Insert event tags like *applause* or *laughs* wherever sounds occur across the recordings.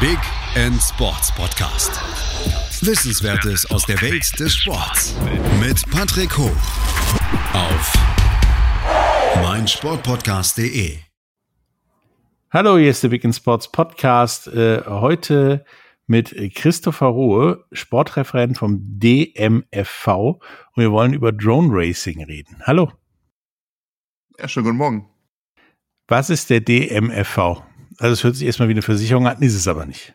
Big End Sports Podcast. Wissenswertes aus der Welt des Sports mit Patrick Hoch auf meinsportpodcast.de. Hallo, hier ist der Big End Sports Podcast. Äh, heute mit Christopher Rohe, Sportreferent vom DMFV. Und wir wollen über Drone Racing reden. Hallo. Ja, schönen guten Morgen. Was ist der DMFV? Also es hört sich erstmal wie eine Versicherung an, ist es aber nicht.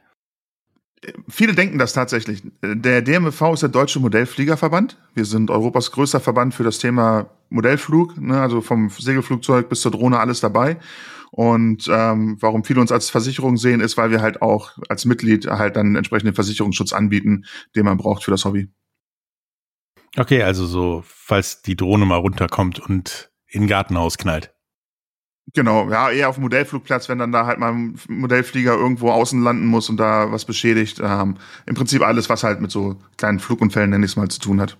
Viele denken das tatsächlich. Der DMFV ist der Deutsche Modellfliegerverband. Wir sind Europas größter Verband für das Thema Modellflug, ne, also vom Segelflugzeug bis zur Drohne alles dabei. Und ähm, warum viele uns als Versicherung sehen, ist, weil wir halt auch als Mitglied halt dann entsprechenden Versicherungsschutz anbieten, den man braucht für das Hobby. Okay, also so, falls die Drohne mal runterkommt und in ein Gartenhaus knallt. Genau, ja, eher auf dem Modellflugplatz, wenn dann da halt mal ein Modellflieger irgendwo außen landen muss und da was beschädigt. Ähm, Im Prinzip alles, was halt mit so kleinen Flugunfällen, nenne ich es mal, zu tun hat.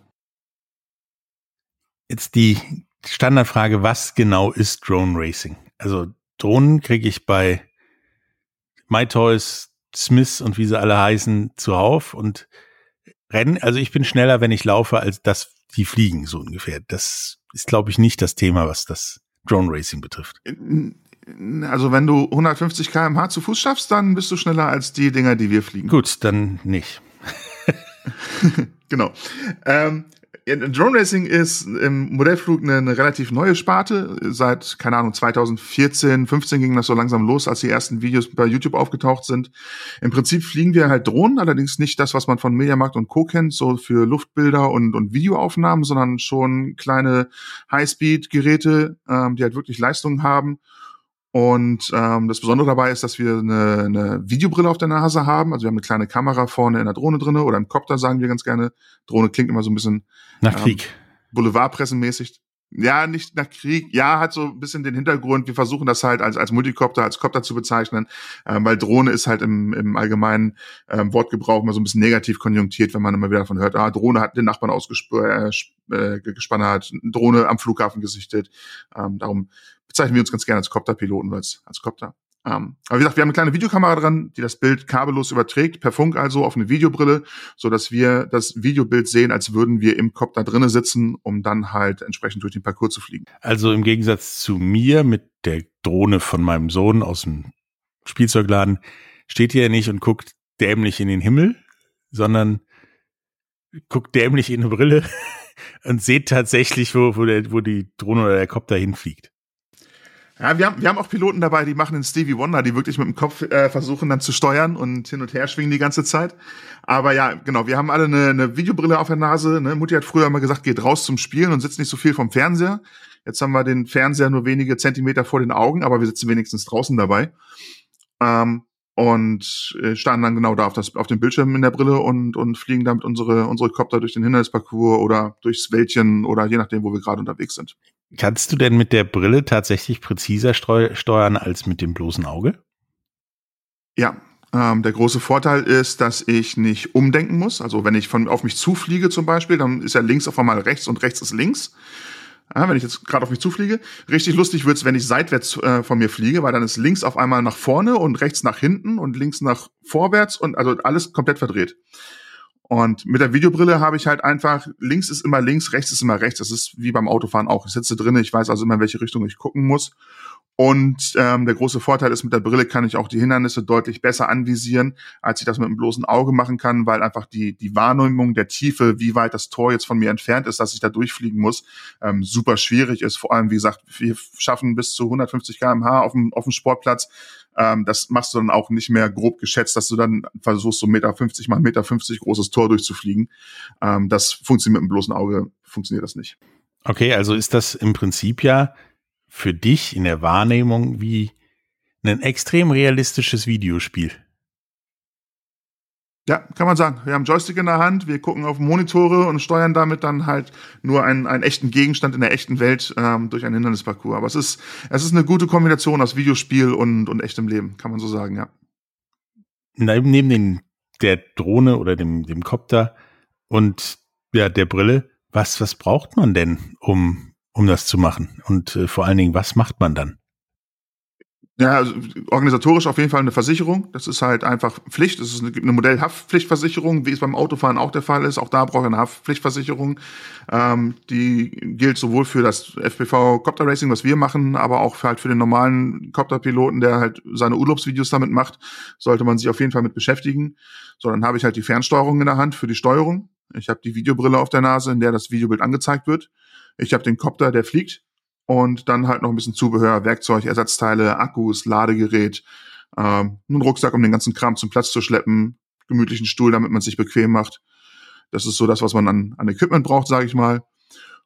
Jetzt die Standardfrage, was genau ist Drone Racing? Also Drohnen kriege ich bei MyToys, Smith und wie sie alle heißen zuhauf und rennen. Also ich bin schneller, wenn ich laufe, als dass die fliegen, so ungefähr. Das ist, glaube ich, nicht das Thema, was das Drone Racing betrifft. Also wenn du 150 km/h zu Fuß schaffst, dann bist du schneller als die Dinger, die wir fliegen. Gut, dann nicht. *laughs* genau. Ähm, Drone Racing ist im Modellflug eine, eine, relativ neue Sparte. Seit, keine Ahnung, 2014, 15 ging das so langsam los, als die ersten Videos bei YouTube aufgetaucht sind. Im Prinzip fliegen wir halt Drohnen, allerdings nicht das, was man von Mediamarkt und Co. kennt, so für Luftbilder und, und Videoaufnahmen, sondern schon kleine Highspeed-Geräte, ähm, die halt wirklich Leistungen haben und ähm, das Besondere dabei ist, dass wir eine, eine Videobrille auf der Nase haben. Also wir haben eine kleine Kamera vorne in der Drohne drinne oder im Copter sagen wir ganz gerne. Drohne klingt immer so ein bisschen nach Krieg. Ähm, Boulevardpressenmäßig. Ja, nicht nach Krieg. Ja, hat so ein bisschen den Hintergrund. Wir versuchen das halt als, als Multicopter, als Copter zu bezeichnen, ähm, weil Drohne ist halt im, im allgemeinen ähm, Wortgebrauch mal so ein bisschen negativ konjunktiert, wenn man immer wieder davon hört, ah, Drohne hat den Nachbarn ausgespannt, äh, gespannt hat, Drohne am Flughafen gesichtet. Ähm, darum bezeichnen wir uns ganz gerne als Copterpiloten als, als Copter. Ähm, aber wie gesagt, wir haben eine kleine Videokamera dran, die das Bild kabellos überträgt, per Funk also auf eine Videobrille, so dass wir das Videobild sehen, als würden wir im Copter drinnen sitzen, um dann halt entsprechend durch den Parcours zu fliegen. Also im Gegensatz zu mir mit der Drohne von meinem Sohn aus dem Spielzeugladen steht hier nicht und guckt dämlich in den Himmel, sondern guckt dämlich in eine Brille *laughs* und seht tatsächlich, wo, wo, der, wo die Drohne oder der Copter hinfliegt. Ja, wir haben, wir haben auch Piloten dabei, die machen den Stevie Wonder, die wirklich mit dem Kopf äh, versuchen dann zu steuern und hin und her schwingen die ganze Zeit. Aber ja, genau, wir haben alle eine, eine Videobrille auf der Nase. Ne? Mutti hat früher immer gesagt, geht raus zum Spielen und sitzt nicht so viel vom Fernseher. Jetzt haben wir den Fernseher nur wenige Zentimeter vor den Augen, aber wir sitzen wenigstens draußen dabei. Ähm, und äh, standen dann genau da auf, das, auf dem Bildschirm in der Brille und, und fliegen damit unsere, unsere Copter durch den Hindernisparcours oder durchs Wäldchen oder je nachdem, wo wir gerade unterwegs sind. Kannst du denn mit der Brille tatsächlich präziser steuern als mit dem bloßen Auge? Ja, ähm, der große Vorteil ist, dass ich nicht umdenken muss. Also wenn ich von auf mich zufliege zum Beispiel, dann ist ja links auf einmal rechts und rechts ist links. Ja, wenn ich jetzt gerade auf mich zufliege. Richtig lustig wird's, wenn ich seitwärts äh, von mir fliege, weil dann ist links auf einmal nach vorne und rechts nach hinten und links nach vorwärts und also alles komplett verdreht. Und mit der Videobrille habe ich halt einfach, links ist immer links, rechts ist immer rechts. Das ist wie beim Autofahren auch. Ich sitze drin, ich weiß also immer, in welche Richtung ich gucken muss. Und ähm, der große Vorteil ist, mit der Brille kann ich auch die Hindernisse deutlich besser anvisieren, als ich das mit dem bloßen Auge machen kann, weil einfach die, die Wahrnehmung der Tiefe, wie weit das Tor jetzt von mir entfernt ist, dass ich da durchfliegen muss, ähm, super schwierig ist. Vor allem, wie gesagt, wir schaffen bis zu 150 kmh auf dem, auf dem Sportplatz. Ähm, das machst du dann auch nicht mehr grob geschätzt, dass du dann versuchst, so Meter 50 mal Meter 50 großes Tor durchzufliegen. Ähm, das funktioniert mit dem bloßen Auge, funktioniert das nicht. Okay, also ist das im Prinzip ja für dich in der Wahrnehmung wie ein extrem realistisches Videospiel. Ja, kann man sagen. Wir haben Joystick in der Hand, wir gucken auf Monitore und steuern damit dann halt nur einen, einen echten Gegenstand in der echten Welt ähm, durch einen Hindernisparcours. Aber es ist, es ist eine gute Kombination aus Videospiel und, und echtem Leben, kann man so sagen, ja. Neben den, der Drohne oder dem, dem Copter und ja, der Brille, was, was braucht man denn, um um das zu machen? Und äh, vor allen Dingen, was macht man dann? Ja, also organisatorisch auf jeden Fall eine Versicherung. Das ist halt einfach Pflicht. Es ist eine, Modellhaftpflichtversicherung, wie es beim Autofahren auch der Fall ist. Auch da braucht eine Haftpflichtversicherung. Ähm, die gilt sowohl für das FPV Copter Racing, was wir machen, aber auch für, halt für den normalen Copterpiloten, der halt seine Urlaubsvideos damit macht, sollte man sich auf jeden Fall mit beschäftigen. So, dann habe ich halt die Fernsteuerung in der Hand für die Steuerung. Ich habe die Videobrille auf der Nase, in der das Videobild angezeigt wird. Ich habe den Copter, der fliegt und dann halt noch ein bisschen Zubehör, Werkzeug, Ersatzteile, Akkus, Ladegerät, ähm, einen Rucksack, um den ganzen Kram zum Platz zu schleppen, gemütlichen Stuhl, damit man sich bequem macht. Das ist so das, was man an, an Equipment braucht, sage ich mal.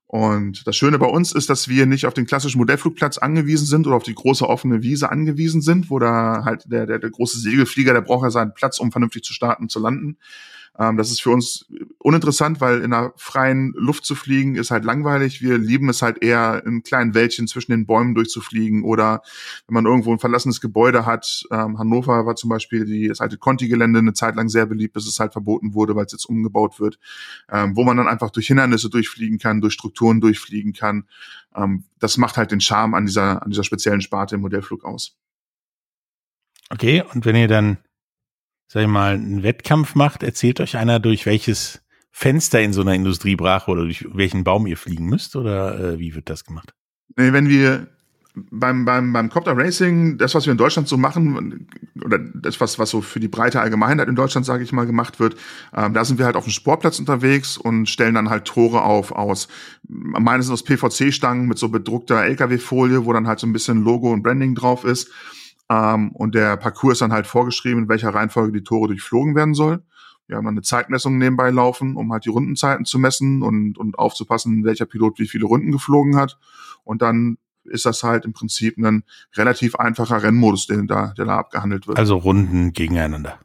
Und das Schöne bei uns ist, dass wir nicht auf den klassischen Modellflugplatz angewiesen sind oder auf die große offene Wiese angewiesen sind, wo da halt der, der, der große Segelflieger, der braucht ja seinen Platz, um vernünftig zu starten, zu landen. Ähm, das ist für uns uninteressant, weil in der freien Luft zu fliegen ist halt langweilig. Wir lieben es halt eher, in kleinen Wäldchen zwischen den Bäumen durchzufliegen oder wenn man irgendwo ein verlassenes Gebäude hat. Ähm, Hannover war zum Beispiel die, das alte Conti-Gelände eine Zeit lang sehr beliebt, bis es halt verboten wurde, weil es jetzt umgebaut wird, ähm, wo man dann einfach durch Hindernisse durchfliegen kann, durch Strukturen durchfliegen kann. Ähm, das macht halt den Charme an dieser, an dieser speziellen Sparte im Modellflug aus. Okay, und wenn ihr dann sag ich mal, einen Wettkampf macht, erzählt euch einer, durch welches Fenster in so einer Industriebrache oder durch welchen Baum ihr fliegen müsst oder äh, wie wird das gemacht? Nee, wenn wir beim, beim, beim Copter Racing, das, was wir in Deutschland so machen, oder das, was, was so für die breite Allgemeinheit in Deutschland, sage ich mal, gemacht wird, ähm, da sind wir halt auf dem Sportplatz unterwegs und stellen dann halt Tore auf aus, meines aus PVC-Stangen mit so bedruckter LKW-Folie, wo dann halt so ein bisschen Logo und Branding drauf ist. Ähm, und der Parcours ist dann halt vorgeschrieben, in welcher Reihenfolge die Tore durchflogen werden soll. Wir haben dann eine Zeitmessung nebenbei laufen, um halt die Rundenzeiten zu messen und, und aufzupassen, welcher Pilot wie viele Runden geflogen hat. Und dann ist das halt im Prinzip ein relativ einfacher Rennmodus, den da, der da abgehandelt wird. Also Runden gegeneinander.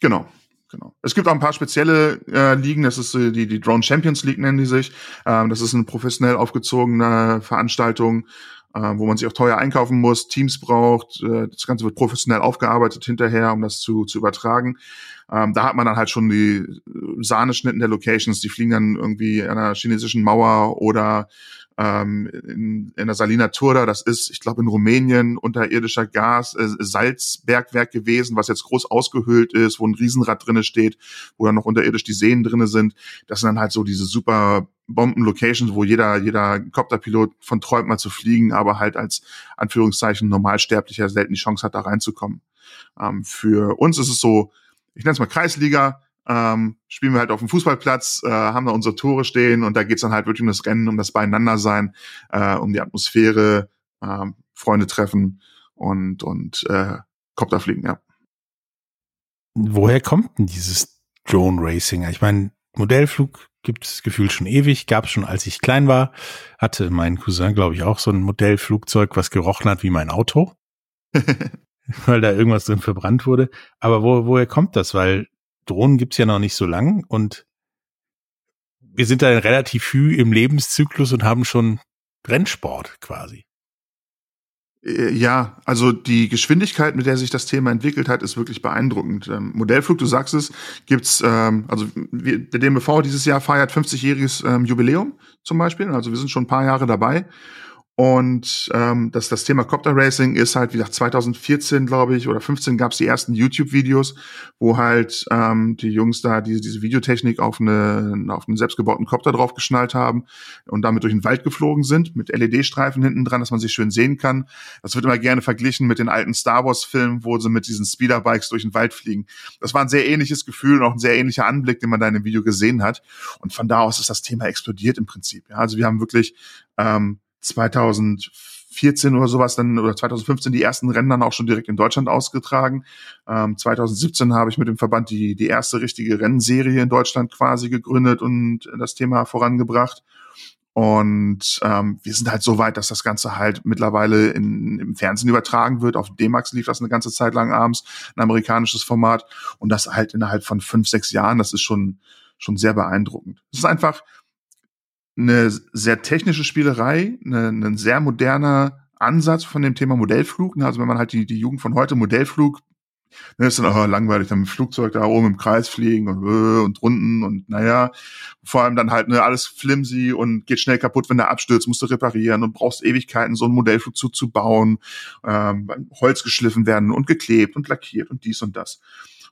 Genau. Genau. Es gibt auch ein paar spezielle äh, Ligen, das ist äh, die, die Drone Champions League nennen die sich. Ähm, das ist eine professionell aufgezogene Veranstaltung, äh, wo man sich auch teuer einkaufen muss, Teams braucht. Äh, das Ganze wird professionell aufgearbeitet hinterher, um das zu, zu übertragen. Ähm, da hat man dann halt schon die äh, Sahneschnitten der Locations, die fliegen dann irgendwie an einer chinesischen Mauer oder ähm, in, in der Salina Turda, das ist, ich glaube, in Rumänien unterirdischer Gas, äh, Salzbergwerk gewesen, was jetzt groß ausgehöhlt ist, wo ein Riesenrad drinne steht, wo dann noch unterirdisch die Seen drinne sind. Das sind dann halt so diese super Bomben-Locations, wo jeder, jeder Copterpilot von träumt mal zu fliegen, aber halt als Anführungszeichen Normalsterblicher selten die Chance hat, da reinzukommen. Ähm, für uns ist es so, ich nenne es mal Kreisliga, ähm, spielen wir halt auf dem Fußballplatz, äh, haben da unsere Tore stehen und da geht's dann halt wirklich um das Rennen, um das Beieinandersein, äh, um die Atmosphäre, äh, Freunde treffen und, und äh, Kopter fliegen, ja. Woher kommt denn dieses Drone Racing? Ich meine, Modellflug gibt es gefühlt schon ewig, gab es schon, als ich klein war, hatte mein Cousin, glaube ich, auch so ein Modellflugzeug, was gerochen hat wie mein Auto. *laughs* weil da irgendwas drin verbrannt wurde. Aber wo, woher kommt das? Weil Drohnen gibt's ja noch nicht so lang und wir sind da relativ früh im Lebenszyklus und haben schon Rennsport quasi. Äh, ja, also die Geschwindigkeit, mit der sich das Thema entwickelt hat, ist wirklich beeindruckend. Ähm, Modellflug, du sagst es, gibt's, ähm, also wir, der DMV dieses Jahr feiert 50-jähriges ähm, Jubiläum zum Beispiel. Also wir sind schon ein paar Jahre dabei. Und ähm, das, das Thema Copter Racing ist halt, wie gesagt, 2014, glaube ich, oder 15 gab es die ersten YouTube-Videos, wo halt ähm, die Jungs da diese, diese Videotechnik auf, eine, auf einen selbstgebauten Copter draufgeschnallt haben und damit durch den Wald geflogen sind, mit LED-Streifen hinten dran, dass man sich schön sehen kann. Das wird immer gerne verglichen mit den alten Star Wars-Filmen, wo sie mit diesen Speederbikes durch den Wald fliegen. Das war ein sehr ähnliches Gefühl und auch ein sehr ähnlicher Anblick, den man da in dem Video gesehen hat. Und von da aus ist das Thema explodiert im Prinzip. Ja, also wir haben wirklich ähm, 2014 oder sowas dann oder 2015 die ersten Rennen dann auch schon direkt in Deutschland ausgetragen. Ähm, 2017 habe ich mit dem Verband die, die erste richtige Rennserie in Deutschland quasi gegründet und das Thema vorangebracht. Und ähm, wir sind halt so weit, dass das Ganze halt mittlerweile in, im Fernsehen übertragen wird. Auf D-Max lief das eine ganze Zeit lang abends, ein amerikanisches Format. Und das halt innerhalb von fünf, sechs Jahren, das ist schon, schon sehr beeindruckend. Es ist einfach, eine sehr technische Spielerei, eine, ein sehr moderner Ansatz von dem Thema Modellflug. Also wenn man halt die, die Jugend von heute Modellflug, Ne, ist dann auch langweilig, dann mit dem Flugzeug da oben im Kreis fliegen und, äh, und runden und naja, vor allem dann halt ne, alles flimsy und geht schnell kaputt, wenn der abstürzt, musst du reparieren und brauchst Ewigkeiten, so einen Modellflugzeug zu bauen, ähm, Holz geschliffen werden und geklebt und lackiert und dies und das.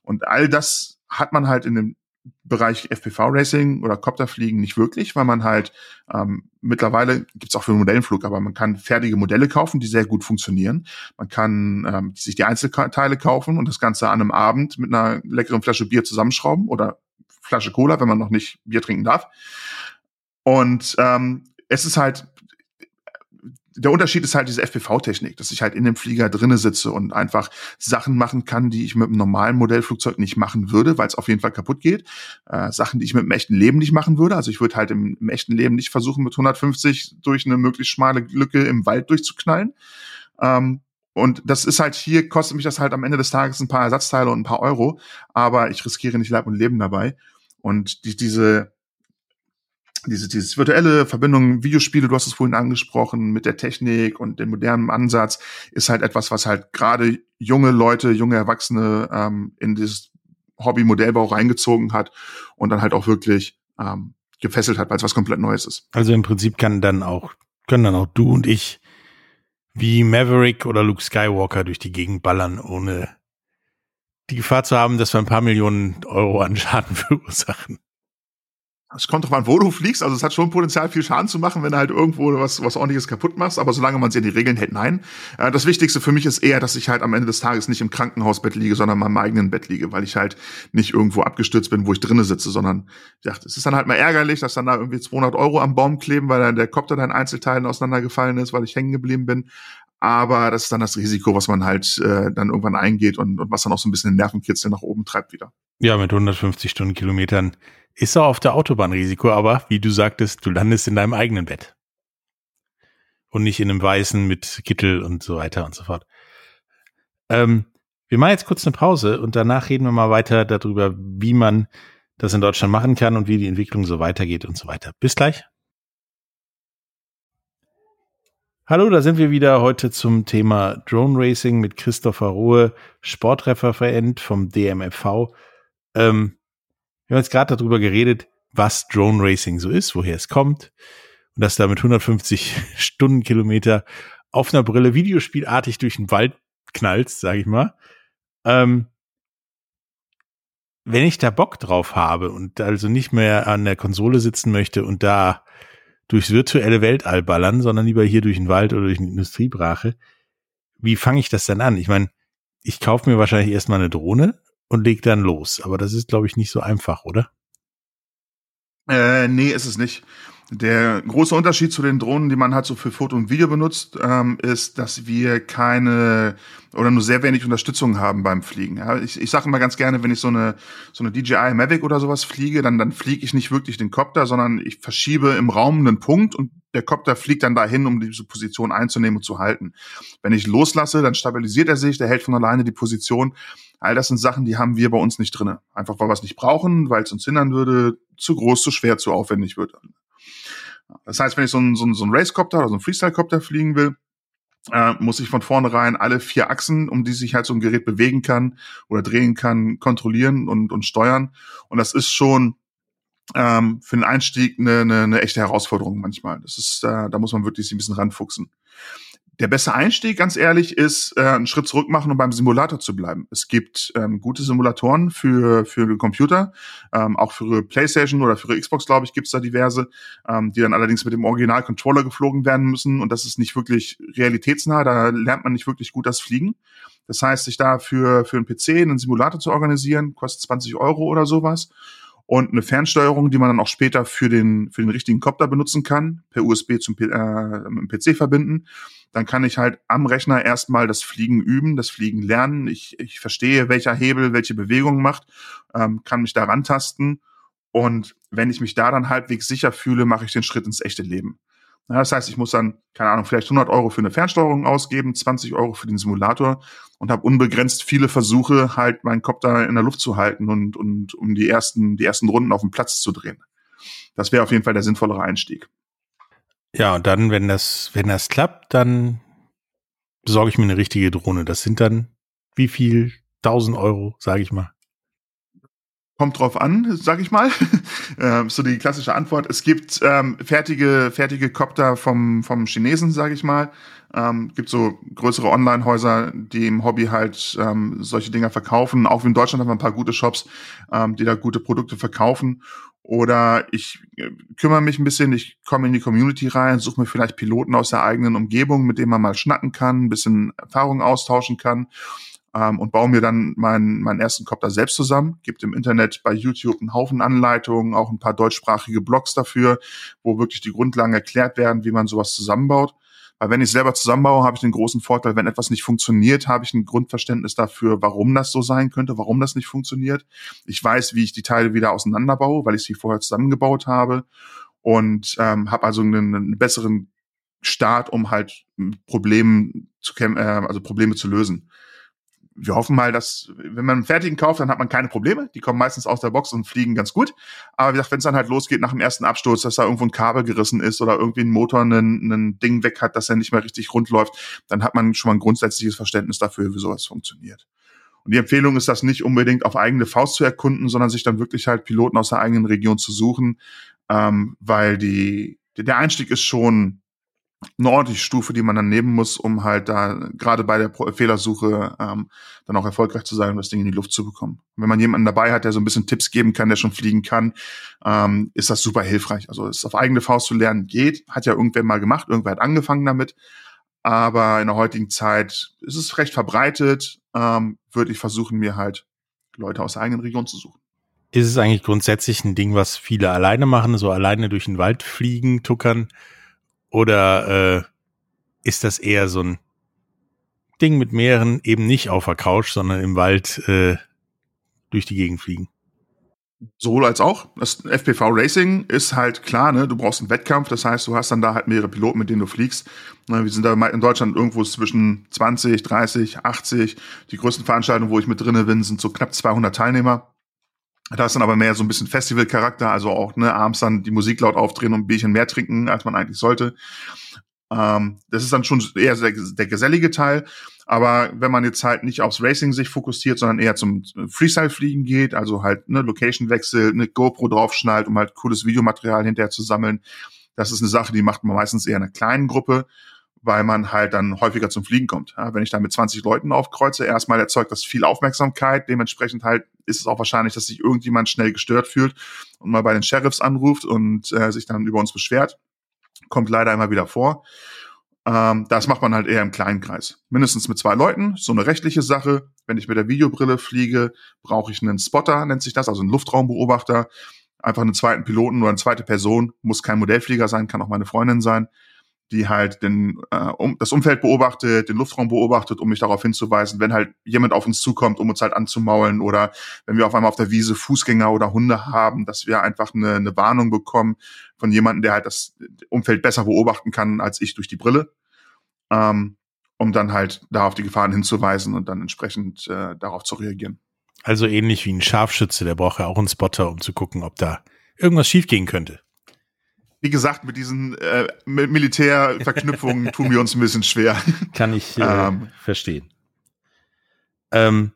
Und all das hat man halt in dem Bereich FPV-Racing oder Copterfliegen nicht wirklich, weil man halt ähm, mittlerweile gibt's auch für den Modellenflug, aber man kann fertige Modelle kaufen, die sehr gut funktionieren. Man kann ähm, sich die Einzelteile kaufen und das Ganze an einem Abend mit einer leckeren Flasche Bier zusammenschrauben oder Flasche Cola, wenn man noch nicht Bier trinken darf. Und ähm, es ist halt der Unterschied ist halt diese FPV-Technik, dass ich halt in dem Flieger drinne sitze und einfach Sachen machen kann, die ich mit einem normalen Modellflugzeug nicht machen würde, weil es auf jeden Fall kaputt geht. Äh, Sachen, die ich mit dem echten Leben nicht machen würde. Also ich würde halt im, im, echten Leben nicht versuchen, mit 150 durch eine möglichst schmale Lücke im Wald durchzuknallen. Ähm, und das ist halt hier, kostet mich das halt am Ende des Tages ein paar Ersatzteile und ein paar Euro, aber ich riskiere nicht Leib und Leben dabei. Und die, diese, diese, diese virtuelle Verbindung, Videospiele, du hast es vorhin angesprochen, mit der Technik und dem modernen Ansatz, ist halt etwas, was halt gerade junge Leute, junge Erwachsene ähm, in dieses Hobby Modellbau reingezogen hat und dann halt auch wirklich ähm, gefesselt hat, weil es was komplett Neues ist. Also im Prinzip kann dann auch, können dann auch du und ich wie Maverick oder Luke Skywalker durch die Gegend ballern, ohne die Gefahr zu haben, dass wir ein paar Millionen Euro an Schaden *laughs* verursachen. Es kommt drauf an, wo du fliegst. Also es hat schon Potenzial, viel Schaden zu machen, wenn du halt irgendwo was, was ordentliches kaputt machst. Aber solange man sich an die Regeln hält, nein. Äh, das Wichtigste für mich ist eher, dass ich halt am Ende des Tages nicht im Krankenhausbett liege, sondern in meinem eigenen Bett liege, weil ich halt nicht irgendwo abgestürzt bin, wo ich drinnen sitze, sondern ja, es ist dann halt mal ärgerlich, dass dann da irgendwie 200 Euro am Baum kleben, weil dann der Kopter dann Einzelteilen auseinandergefallen ist, weil ich hängen geblieben bin. Aber das ist dann das Risiko, was man halt äh, dann irgendwann eingeht und, und was dann auch so ein bisschen den Nervenkitzel nach oben treibt wieder. Ja, mit 150 Stundenkilometern ist auch auf der Autobahn Risiko, aber wie du sagtest, du landest in deinem eigenen Bett. Und nicht in einem weißen mit Kittel und so weiter und so fort. Ähm, wir machen jetzt kurz eine Pause und danach reden wir mal weiter darüber, wie man das in Deutschland machen kann und wie die Entwicklung so weitergeht und so weiter. Bis gleich. Hallo, da sind wir wieder heute zum Thema Drone Racing mit Christopher Ruhe, Sportreferent vom DMFV. Ähm, wir haben jetzt gerade darüber geredet, was Drone Racing so ist, woher es kommt und dass da mit 150 *laughs* Stundenkilometer auf einer Brille Videospielartig durch den Wald knallst, sage ich mal. Ähm, wenn ich da Bock drauf habe und also nicht mehr an der Konsole sitzen möchte und da durchs virtuelle Weltall ballern, sondern lieber hier durch den Wald oder durch eine Industriebrache, wie fange ich das dann an? Ich meine, ich kaufe mir wahrscheinlich erstmal eine Drohne und legt dann los. Aber das ist, glaube ich, nicht so einfach, oder? Äh, nee, ist es nicht. Der große Unterschied zu den Drohnen, die man halt so für Foto und Video benutzt, ähm, ist, dass wir keine oder nur sehr wenig Unterstützung haben beim Fliegen. Ja, ich, ich sage immer ganz gerne, wenn ich so eine so eine DJI Mavic oder sowas fliege, dann dann fliege ich nicht wirklich den Copter, sondern ich verschiebe im Raum einen Punkt und der Copter fliegt dann dahin, um diese Position einzunehmen und zu halten. Wenn ich loslasse, dann stabilisiert er sich, der hält von alleine die Position. All das sind Sachen, die haben wir bei uns nicht drinne. Einfach weil wir es nicht brauchen, weil es uns hindern würde, zu groß, zu schwer, zu aufwendig wird. Das heißt, wenn ich so einen, so so einen Racecopter oder so einen Freestyle-Copter fliegen will, äh, muss ich von vornherein alle vier Achsen, um die sich halt so ein Gerät bewegen kann oder drehen kann, kontrollieren und, und steuern. Und das ist schon ähm, für den Einstieg eine, eine, eine echte Herausforderung manchmal. Das ist, äh, da muss man wirklich sich ein bisschen ranfuchsen der beste Einstieg, ganz ehrlich, ist äh, einen Schritt zurück machen und beim Simulator zu bleiben. Es gibt ähm, gute Simulatoren für für Computer, ähm, auch für PlayStation oder für Xbox, glaube ich, gibt's da diverse, ähm, die dann allerdings mit dem Original-Controller geflogen werden müssen und das ist nicht wirklich realitätsnah. Da lernt man nicht wirklich gut das Fliegen. Das heißt, sich da für für einen PC einen Simulator zu organisieren, kostet 20 Euro oder sowas und eine Fernsteuerung, die man dann auch später für den für den richtigen Copter benutzen kann, per USB zum äh, PC verbinden dann kann ich halt am Rechner erstmal das Fliegen üben, das Fliegen lernen. Ich, ich verstehe, welcher Hebel welche Bewegung macht, ähm, kann mich da rantasten. Und wenn ich mich da dann halbwegs sicher fühle, mache ich den Schritt ins echte Leben. Das heißt, ich muss dann, keine Ahnung, vielleicht 100 Euro für eine Fernsteuerung ausgeben, 20 Euro für den Simulator und habe unbegrenzt viele Versuche, halt meinen Kopf da in der Luft zu halten und, und um die ersten, die ersten Runden auf dem Platz zu drehen. Das wäre auf jeden Fall der sinnvollere Einstieg. Ja, und dann, wenn das, wenn das klappt, dann besorge ich mir eine richtige Drohne. Das sind dann wie viel 1000 Euro, sage ich mal? Kommt drauf an, sag ich mal. *laughs* ähm, so die klassische Antwort. Es gibt ähm, fertige, fertige Copter vom, vom Chinesen, sag ich mal. Ähm, gibt so größere Online-Häuser, die im Hobby halt ähm, solche Dinger verkaufen. Auch in Deutschland haben wir ein paar gute Shops, ähm, die da gute Produkte verkaufen. Oder ich äh, kümmere mich ein bisschen, ich komme in die Community rein, suche mir vielleicht Piloten aus der eigenen Umgebung, mit denen man mal schnacken kann, ein bisschen Erfahrungen austauschen kann ähm, und baue mir dann meinen, meinen ersten Copter selbst zusammen. Gibt im Internet bei YouTube einen Haufen Anleitungen, auch ein paar deutschsprachige Blogs dafür, wo wirklich die Grundlagen erklärt werden, wie man sowas zusammenbaut. Weil wenn ich selber zusammenbaue, habe ich den großen Vorteil, wenn etwas nicht funktioniert, habe ich ein Grundverständnis dafür, warum das so sein könnte, warum das nicht funktioniert. Ich weiß, wie ich die Teile wieder auseinanderbaue, weil ich sie vorher zusammengebaut habe und ähm, habe also einen, einen besseren Start, um halt Probleme zu äh, also Probleme zu lösen wir hoffen mal, dass, wenn man einen fertigen kauft, dann hat man keine Probleme. Die kommen meistens aus der Box und fliegen ganz gut. Aber wie gesagt, wenn es dann halt losgeht nach dem ersten Absturz, dass da irgendwo ein Kabel gerissen ist oder irgendwie ein Motor ein Ding weg hat, dass er nicht mehr richtig rund läuft, dann hat man schon mal ein grundsätzliches Verständnis dafür, wie sowas funktioniert. Und die Empfehlung ist das nicht unbedingt auf eigene Faust zu erkunden, sondern sich dann wirklich halt Piloten aus der eigenen Region zu suchen, ähm, weil die, der Einstieg ist schon eine ordentliche Stufe, die man dann nehmen muss, um halt da gerade bei der Fehlersuche ähm, dann auch erfolgreich zu sein und das Ding in die Luft zu bekommen. Wenn man jemanden dabei hat, der so ein bisschen Tipps geben kann, der schon fliegen kann, ähm, ist das super hilfreich. Also es auf eigene Faust zu lernen geht, hat ja irgendwer mal gemacht, irgendwer hat angefangen damit. Aber in der heutigen Zeit ist es recht verbreitet, ähm, würde ich versuchen, mir halt Leute aus der eigenen Region zu suchen. Ist es eigentlich grundsätzlich ein Ding, was viele alleine machen, so alleine durch den Wald fliegen, tuckern? Oder äh, ist das eher so ein Ding mit mehreren, eben nicht auf der Couch, sondern im Wald äh, durch die Gegend fliegen? Sowohl als auch. Das FPV Racing ist halt klar, ne? Du brauchst einen Wettkampf, das heißt, du hast dann da halt mehrere Piloten, mit denen du fliegst. Wir sind da in Deutschland irgendwo zwischen 20, 30, 80. Die größten Veranstaltungen, wo ich mit drinne bin, sind so knapp 200 Teilnehmer. Da ist dann aber mehr so ein bisschen Festivalcharakter, also auch ne, abends dann die Musik laut aufdrehen und ein Bierchen mehr trinken, als man eigentlich sollte. Ähm, das ist dann schon eher der, der gesellige Teil. Aber wenn man jetzt halt nicht aufs Racing sich fokussiert, sondern eher zum Freestyle-Fliegen geht, also halt ne, Location-Wechsel, eine GoPro draufschnallt, um halt cooles Videomaterial hinterher zu sammeln, das ist eine Sache, die macht man meistens eher in einer kleinen Gruppe weil man halt dann häufiger zum Fliegen kommt. Ja, wenn ich da mit 20 Leuten aufkreuze, erstmal erzeugt das viel Aufmerksamkeit. Dementsprechend halt ist es auch wahrscheinlich, dass sich irgendjemand schnell gestört fühlt und mal bei den Sheriffs anruft und äh, sich dann über uns beschwert. Kommt leider immer wieder vor. Ähm, das macht man halt eher im kleinen Kreis. Mindestens mit zwei Leuten, so eine rechtliche Sache. Wenn ich mit der Videobrille fliege, brauche ich einen Spotter, nennt sich das, also einen Luftraumbeobachter. Einfach einen zweiten Piloten oder eine zweite Person, muss kein Modellflieger sein, kann auch meine Freundin sein die halt den, äh, um, das Umfeld beobachtet, den Luftraum beobachtet, um mich darauf hinzuweisen, wenn halt jemand auf uns zukommt, um uns halt anzumaulen oder wenn wir auf einmal auf der Wiese Fußgänger oder Hunde haben, dass wir einfach eine, eine Warnung bekommen von jemandem, der halt das Umfeld besser beobachten kann als ich durch die Brille, ähm, um dann halt da auf die Gefahren hinzuweisen und dann entsprechend äh, darauf zu reagieren. Also ähnlich wie ein Scharfschütze, der braucht ja auch einen Spotter, um zu gucken, ob da irgendwas schiefgehen könnte wie gesagt, mit diesen äh, Militärverknüpfungen tun wir uns ein bisschen schwer. *laughs* Kann ich äh, ähm, verstehen. Ähm,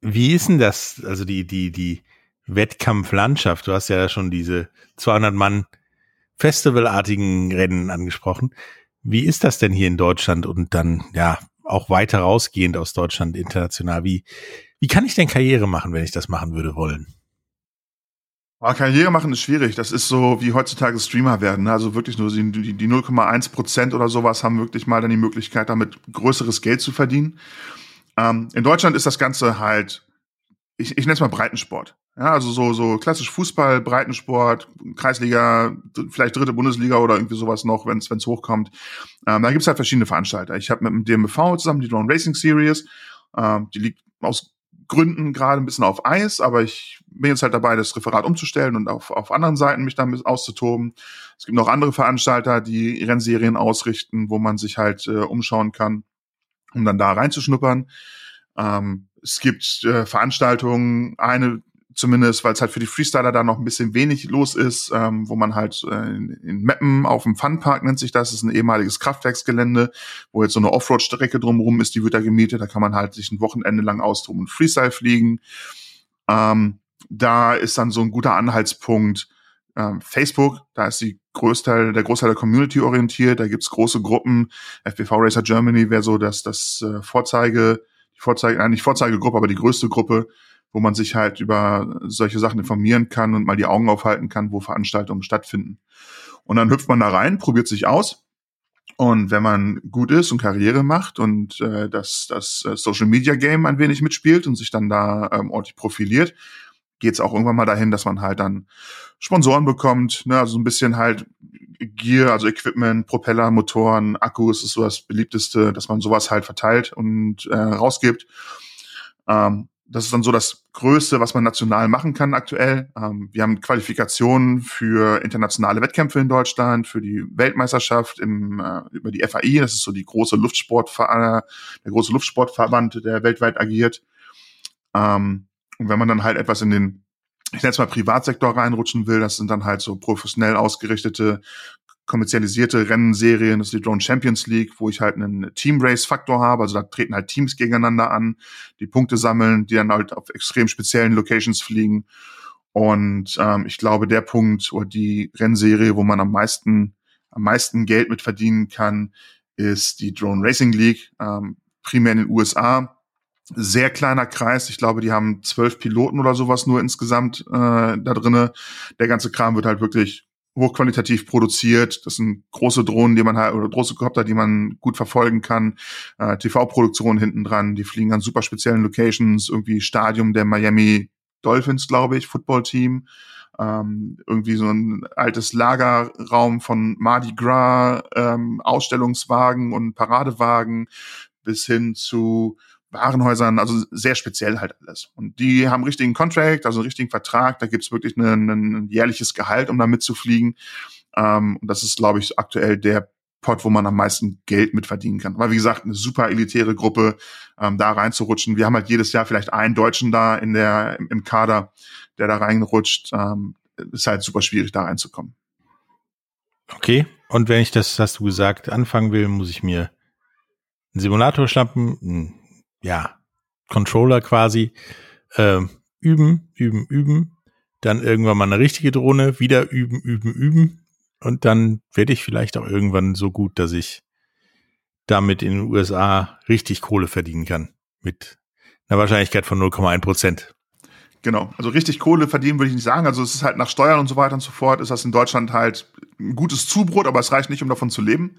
wie ist denn das, also die, die, die Wettkampflandschaft? Du hast ja schon diese 200 Mann Festivalartigen Rennen angesprochen. Wie ist das denn hier in Deutschland und dann, ja, auch weiter rausgehend aus Deutschland international? Wie, wie kann ich denn Karriere machen, wenn ich das machen würde wollen? Aber Karriere machen ist schwierig. Das ist so wie heutzutage Streamer werden. Ne? Also wirklich nur die, die, die 0,1 Prozent oder sowas haben wirklich mal dann die Möglichkeit, damit größeres Geld zu verdienen. Ähm, in Deutschland ist das Ganze halt, ich, ich nenne es mal Breitensport. Ja, also so, so klassisch Fußball, Breitensport, Kreisliga, vielleicht dritte Bundesliga oder irgendwie sowas noch, wenn es hochkommt. Ähm, da gibt's halt verschiedene Veranstalter. Ich habe mit dem DMV zusammen die Drone Racing Series. Ähm, die liegt aus Gründen gerade ein bisschen auf Eis, aber ich bin jetzt halt dabei, das Referat umzustellen und auf, auf anderen Seiten mich damit auszutoben. Es gibt noch andere Veranstalter, die Rennserien ausrichten, wo man sich halt äh, umschauen kann, um dann da reinzuschnuppern. Ähm, es gibt äh, Veranstaltungen, eine zumindest, weil es halt für die Freestyler da noch ein bisschen wenig los ist, ähm, wo man halt äh, in, in Meppen auf dem Funpark nennt sich das, das ist ein ehemaliges Kraftwerksgelände, wo jetzt so eine Offroad-Strecke drumherum ist, die wird da gemietet, da kann man halt sich ein Wochenende lang austoben und Freestyle fliegen. Ähm, da ist dann so ein guter Anhaltspunkt, ähm, Facebook, da ist die Großteil, der Großteil der Community orientiert, da gibt's große Gruppen. FPV Racer Germany wäre so das, das äh, Vorzeige, die Vorzeige, nein, nicht Vorzeigegruppe, aber die größte Gruppe, wo man sich halt über solche Sachen informieren kann und mal die Augen aufhalten kann, wo Veranstaltungen stattfinden. Und dann hüpft man da rein, probiert sich aus. Und wenn man gut ist und Karriere macht und äh, das, das äh, Social Media Game ein wenig mitspielt und sich dann da ähm, ordentlich profiliert, geht es auch irgendwann mal dahin, dass man halt dann Sponsoren bekommt, ne, also ein bisschen halt Gear, also Equipment, Propeller, Motoren, Akkus ist so das beliebteste, dass man sowas halt verteilt und äh, rausgibt. Ähm, das ist dann so das Größte, was man national machen kann aktuell. Ähm, wir haben Qualifikationen für internationale Wettkämpfe in Deutschland, für die Weltmeisterschaft im, äh, über die FAI, das ist so die große Luftsport, der große Luftsportverband, der weltweit agiert. Ähm, und wenn man dann halt etwas in den, ich nenne es mal Privatsektor reinrutschen will, das sind dann halt so professionell ausgerichtete, kommerzialisierte Rennserien, das ist die Drone Champions League, wo ich halt einen Team Race Faktor habe, also da treten halt Teams gegeneinander an, die Punkte sammeln, die dann halt auf extrem speziellen Locations fliegen. Und ähm, ich glaube, der Punkt oder die Rennserie, wo man am meisten, am meisten Geld mit verdienen kann, ist die Drone Racing League, ähm, primär in den USA sehr kleiner Kreis. Ich glaube, die haben zwölf Piloten oder sowas nur insgesamt äh, da drinne. Der ganze Kram wird halt wirklich hochqualitativ produziert. Das sind große Drohnen, die man halt, oder große Kopter, die man gut verfolgen kann. Äh, TV-Produktion hinten dran. Die fliegen an super speziellen Locations. Irgendwie Stadium der Miami Dolphins, glaube ich, Football-Team. Ähm, irgendwie so ein altes Lagerraum von Mardi Gras, ähm, Ausstellungswagen und Paradewagen bis hin zu Warenhäusern, also sehr speziell halt alles. Und die haben richtigen Contract, also einen richtigen Vertrag, da gibt's wirklich ein, jährliches Gehalt, um da mitzufliegen. Ähm, und das ist, glaube ich, aktuell der Pot, wo man am meisten Geld mit verdienen kann. Weil wie gesagt, eine super elitäre Gruppe, ähm, da reinzurutschen. Wir haben halt jedes Jahr vielleicht einen Deutschen da in der, im, im Kader, der da reinrutscht. Ähm, ist halt super schwierig, da reinzukommen. Okay. Und wenn ich das, hast du gesagt, anfangen will, muss ich mir einen Simulator schnappen, ja, Controller quasi äh, üben, üben, üben, dann irgendwann mal eine richtige Drohne, wieder üben, üben, üben und dann werde ich vielleicht auch irgendwann so gut, dass ich damit in den USA richtig Kohle verdienen kann mit einer Wahrscheinlichkeit von 0,1 Prozent. Genau, also richtig Kohle verdienen würde ich nicht sagen. Also es ist halt nach Steuern und so weiter und so fort, ist das in Deutschland halt ein gutes Zubrot, aber es reicht nicht, um davon zu leben.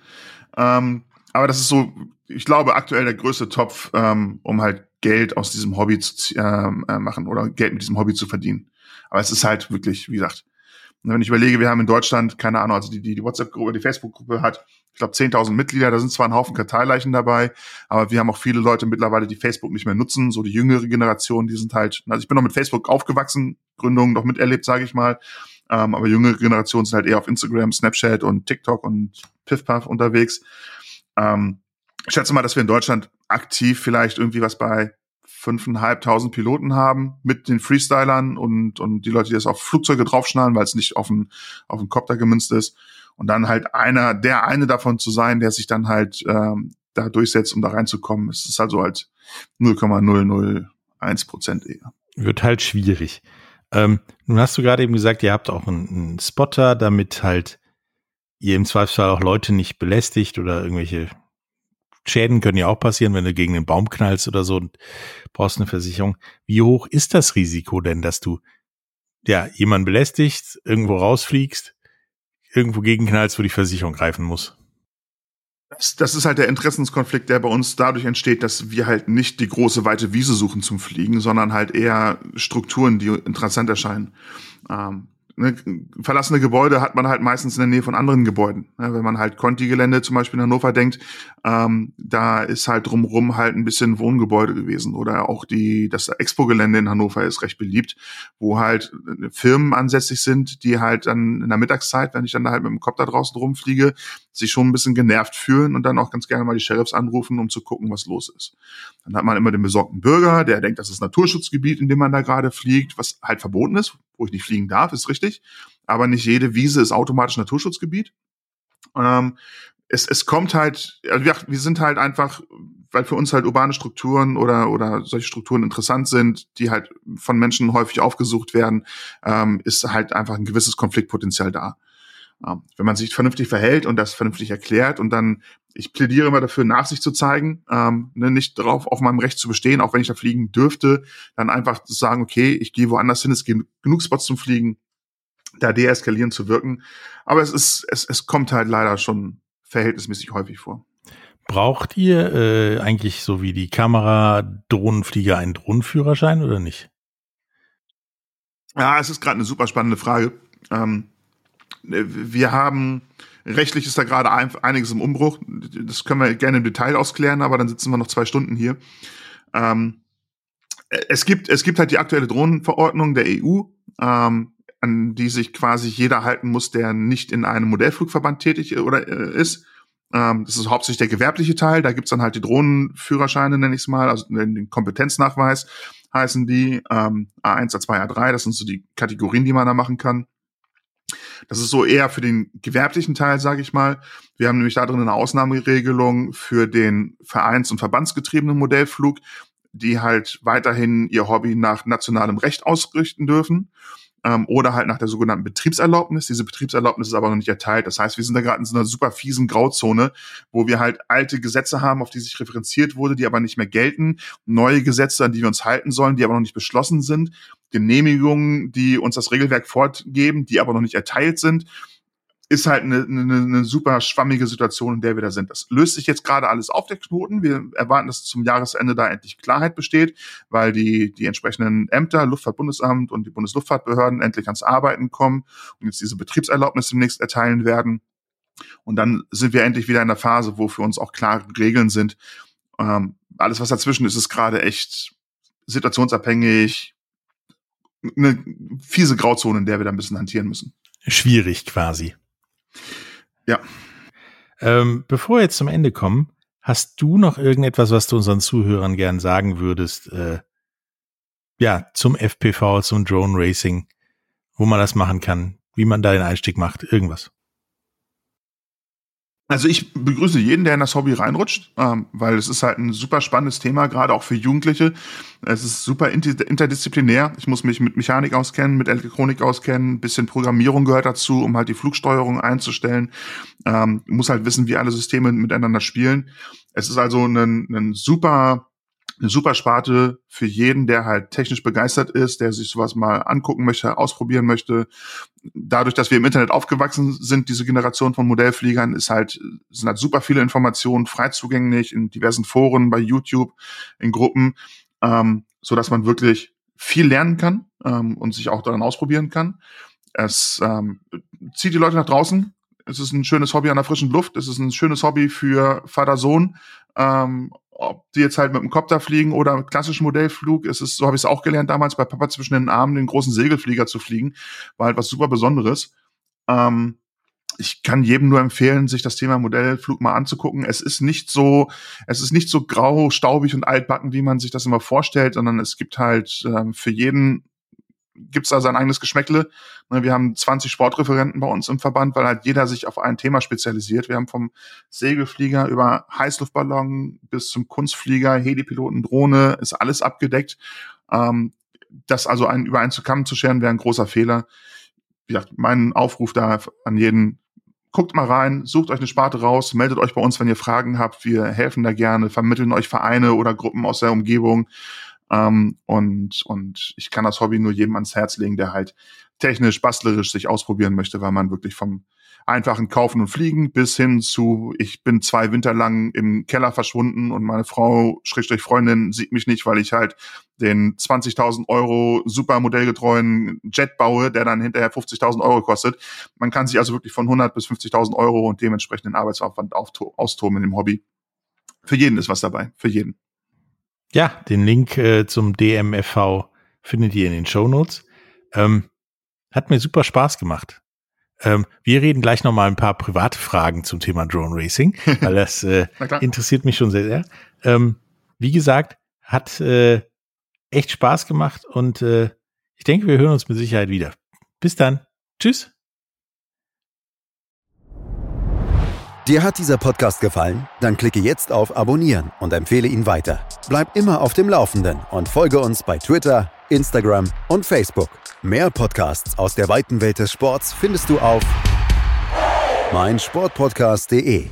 Ähm, aber das ist so, ich glaube, aktuell der größte Topf, ähm, um halt Geld aus diesem Hobby zu ähm, äh, machen oder Geld mit diesem Hobby zu verdienen. Aber es ist halt wirklich, wie gesagt, wenn ich überlege, wir haben in Deutschland, keine Ahnung, also die, die, die WhatsApp-Gruppe, die Facebook-Gruppe hat, ich glaube, 10.000 Mitglieder, da sind zwar ein Haufen Karteileichen dabei, aber wir haben auch viele Leute mittlerweile, die Facebook nicht mehr nutzen, so die jüngere Generation, die sind halt, also ich bin noch mit Facebook aufgewachsen, Gründungen noch miterlebt, sage ich mal, ähm, aber jüngere Generationen sind halt eher auf Instagram, Snapchat und TikTok und Piffpuff unterwegs. Ähm, ich schätze mal, dass wir in Deutschland aktiv vielleicht irgendwie was bei fünfeinhalbtausend Piloten haben mit den Freestylern und, und die Leute, die das auf Flugzeuge draufschnallen, weil es nicht auf den, auf den Copter gemünzt ist. Und dann halt einer, der eine davon zu sein, der sich dann halt ähm, da durchsetzt, um da reinzukommen. Es ist also halt 0,001 Prozent eher. Wird halt schwierig. Ähm, nun hast du gerade eben gesagt, ihr habt auch einen, einen Spotter, damit halt ihr im Zweifelsfall auch Leute nicht belästigt oder irgendwelche Schäden können ja auch passieren, wenn du gegen den Baum knallst oder so und brauchst eine Versicherung. Wie hoch ist das Risiko denn, dass du ja jemanden belästigst, irgendwo rausfliegst, irgendwo gegenknallst, wo die Versicherung greifen muss? Das, das ist halt der Interessenskonflikt, der bei uns dadurch entsteht, dass wir halt nicht die große weite Wiese suchen zum Fliegen, sondern halt eher Strukturen, die interessant erscheinen. Ähm, ne, verlassene Gebäude hat man halt meistens in der Nähe von anderen Gebäuden. Ja, wenn man halt Conti-Gelände zum Beispiel in Hannover denkt, ähm, da ist halt drumrum halt ein bisschen Wohngebäude gewesen. Oder auch die, das Expo-Gelände in Hannover ist recht beliebt, wo halt äh, Firmen ansässig sind, die halt dann in der Mittagszeit, wenn ich dann da halt mit dem Kopf da draußen rumfliege, sich schon ein bisschen genervt fühlen und dann auch ganz gerne mal die Sheriffs anrufen, um zu gucken, was los ist. Dann hat man immer den besorgten Bürger, der denkt, das ist Naturschutzgebiet, in dem man da gerade fliegt, was halt verboten ist, wo ich nicht fliegen darf, ist richtig. Aber nicht jede Wiese ist automatisch Naturschutzgebiet. Ähm, es, es kommt halt, also wir, wir sind halt einfach, weil für uns halt urbane Strukturen oder, oder solche Strukturen interessant sind, die halt von Menschen häufig aufgesucht werden, ähm, ist halt einfach ein gewisses Konfliktpotenzial da. Wenn man sich vernünftig verhält und das vernünftig erklärt und dann, ich plädiere immer dafür, Nachsicht zu zeigen, ähm, ne, nicht darauf, auf meinem Recht zu bestehen, auch wenn ich da fliegen dürfte, dann einfach zu sagen, okay, ich gehe woanders hin, es gibt genug Spots zum Fliegen, da deeskalierend zu wirken. Aber es ist, es, es kommt halt leider schon verhältnismäßig häufig vor. Braucht ihr äh, eigentlich so wie die Kamera Drohnenflieger einen Drohnenführerschein oder nicht? Ja, es ist gerade eine super spannende Frage. Ähm, wir haben rechtlich ist da gerade einiges im Umbruch. Das können wir gerne im Detail ausklären, aber dann sitzen wir noch zwei Stunden hier. Ähm, es gibt es gibt halt die aktuelle Drohnenverordnung der EU, ähm, an die sich quasi jeder halten muss, der nicht in einem Modellflugverband tätig oder äh, ist. Ähm, das ist hauptsächlich der gewerbliche Teil. Da gibt's dann halt die Drohnenführerscheine, nenne ich es mal, also den Kompetenznachweis heißen die ähm, A1, A2, A3. Das sind so die Kategorien, die man da machen kann. Das ist so eher für den gewerblichen Teil, sage ich mal. Wir haben nämlich da drin eine Ausnahmeregelung für den vereins- und verbandsgetriebenen Modellflug, die halt weiterhin ihr Hobby nach nationalem Recht ausrichten dürfen ähm, oder halt nach der sogenannten Betriebserlaubnis. Diese Betriebserlaubnis ist aber noch nicht erteilt. Das heißt, wir sind da gerade in so einer super fiesen Grauzone, wo wir halt alte Gesetze haben, auf die sich referenziert wurde, die aber nicht mehr gelten, neue Gesetze, an die wir uns halten sollen, die aber noch nicht beschlossen sind, Genehmigungen, die uns das Regelwerk fortgeben, die aber noch nicht erteilt sind ist halt eine, eine, eine super schwammige Situation, in der wir da sind. Das löst sich jetzt gerade alles auf, der Knoten. Wir erwarten, dass zum Jahresende da endlich Klarheit besteht, weil die, die entsprechenden Ämter, Luftfahrtbundesamt und die Bundesluftfahrtbehörden endlich ans Arbeiten kommen und jetzt diese Betriebserlaubnis demnächst erteilen werden. Und dann sind wir endlich wieder in der Phase, wo für uns auch klare Regeln sind. Ähm, alles, was dazwischen ist, ist gerade echt situationsabhängig, eine fiese Grauzone, in der wir da ein bisschen hantieren müssen. Schwierig quasi. Ja. Ähm, bevor wir jetzt zum Ende kommen, hast du noch irgendetwas, was du unseren Zuhörern gern sagen würdest? Äh, ja, zum FPV, zum Drone Racing, wo man das machen kann, wie man da den Einstieg macht, irgendwas. Also ich begrüße jeden, der in das Hobby reinrutscht, ähm, weil es ist halt ein super spannendes Thema, gerade auch für Jugendliche. Es ist super interdisziplinär. Ich muss mich mit Mechanik auskennen, mit Elektronik auskennen, ein bisschen Programmierung gehört dazu, um halt die Flugsteuerung einzustellen. Ähm, muss halt wissen, wie alle Systeme miteinander spielen. Es ist also ein, ein super eine super Sparte für jeden, der halt technisch begeistert ist, der sich sowas mal angucken möchte, ausprobieren möchte. Dadurch, dass wir im Internet aufgewachsen sind, diese Generation von Modellfliegern, ist halt, sind halt super viele Informationen frei zugänglich in diversen Foren, bei YouTube, in Gruppen, ähm, so dass man wirklich viel lernen kann ähm, und sich auch daran ausprobieren kann. Es ähm, zieht die Leute nach draußen. Es ist ein schönes Hobby an der frischen Luft. Es ist ein schönes Hobby für Vater-Sohn. Ähm, ob die jetzt halt mit dem Kopter fliegen oder mit klassischen Modellflug, ist es, so habe ich es auch gelernt damals bei Papa zwischen den Armen den großen Segelflieger zu fliegen, war halt was super Besonderes. Ähm, ich kann jedem nur empfehlen, sich das Thema Modellflug mal anzugucken. Es ist nicht so, es ist nicht so grau, staubig und altbacken, wie man sich das immer vorstellt, sondern es gibt halt ähm, für jeden gibt's da sein eigenes Geschmäckle. Ne, wir haben 20 Sportreferenten bei uns im Verband, weil halt jeder sich auf ein Thema spezialisiert. Wir haben vom Segelflieger über Heißluftballon bis zum Kunstflieger, Helipiloten, Drohne, ist alles abgedeckt. Ähm, das also einen über einen zu Kamm zu scheren, wäre ein großer Fehler. Wie gesagt, mein Aufruf da an jeden, guckt mal rein, sucht euch eine Sparte raus, meldet euch bei uns, wenn ihr Fragen habt. Wir helfen da gerne, vermitteln euch Vereine oder Gruppen aus der Umgebung. Ähm, und, und ich kann das Hobby nur jedem ans Herz legen, der halt technisch, bastlerisch sich ausprobieren möchte, weil man wirklich vom, einfachen Kaufen und Fliegen bis hin zu, ich bin zwei Winter lang im Keller verschwunden und meine Frau, Schrägstrich Freundin, sieht mich nicht, weil ich halt den 20.000 Euro super modellgetreuen Jet baue, der dann hinterher 50.000 Euro kostet. Man kann sich also wirklich von 100 bis 50.000 Euro und dementsprechenden Arbeitsaufwand austoben in dem Hobby. Für jeden ist was dabei, für jeden. Ja, den Link äh, zum DMFV findet ihr in den Show Notes. Ähm, hat mir super Spaß gemacht. Ähm, wir reden gleich noch mal ein paar private Fragen zum Thema Drone Racing, *laughs* weil das äh, interessiert mich schon sehr, sehr. Ähm, wie gesagt, hat äh, echt Spaß gemacht und äh, ich denke, wir hören uns mit Sicherheit wieder. Bis dann. Tschüss. Dir hat dieser Podcast gefallen? Dann klicke jetzt auf Abonnieren und empfehle ihn weiter. Bleib immer auf dem Laufenden und folge uns bei Twitter, Instagram und Facebook. Mehr Podcasts aus der weiten Welt des Sports findest du auf meinsportpodcast.de.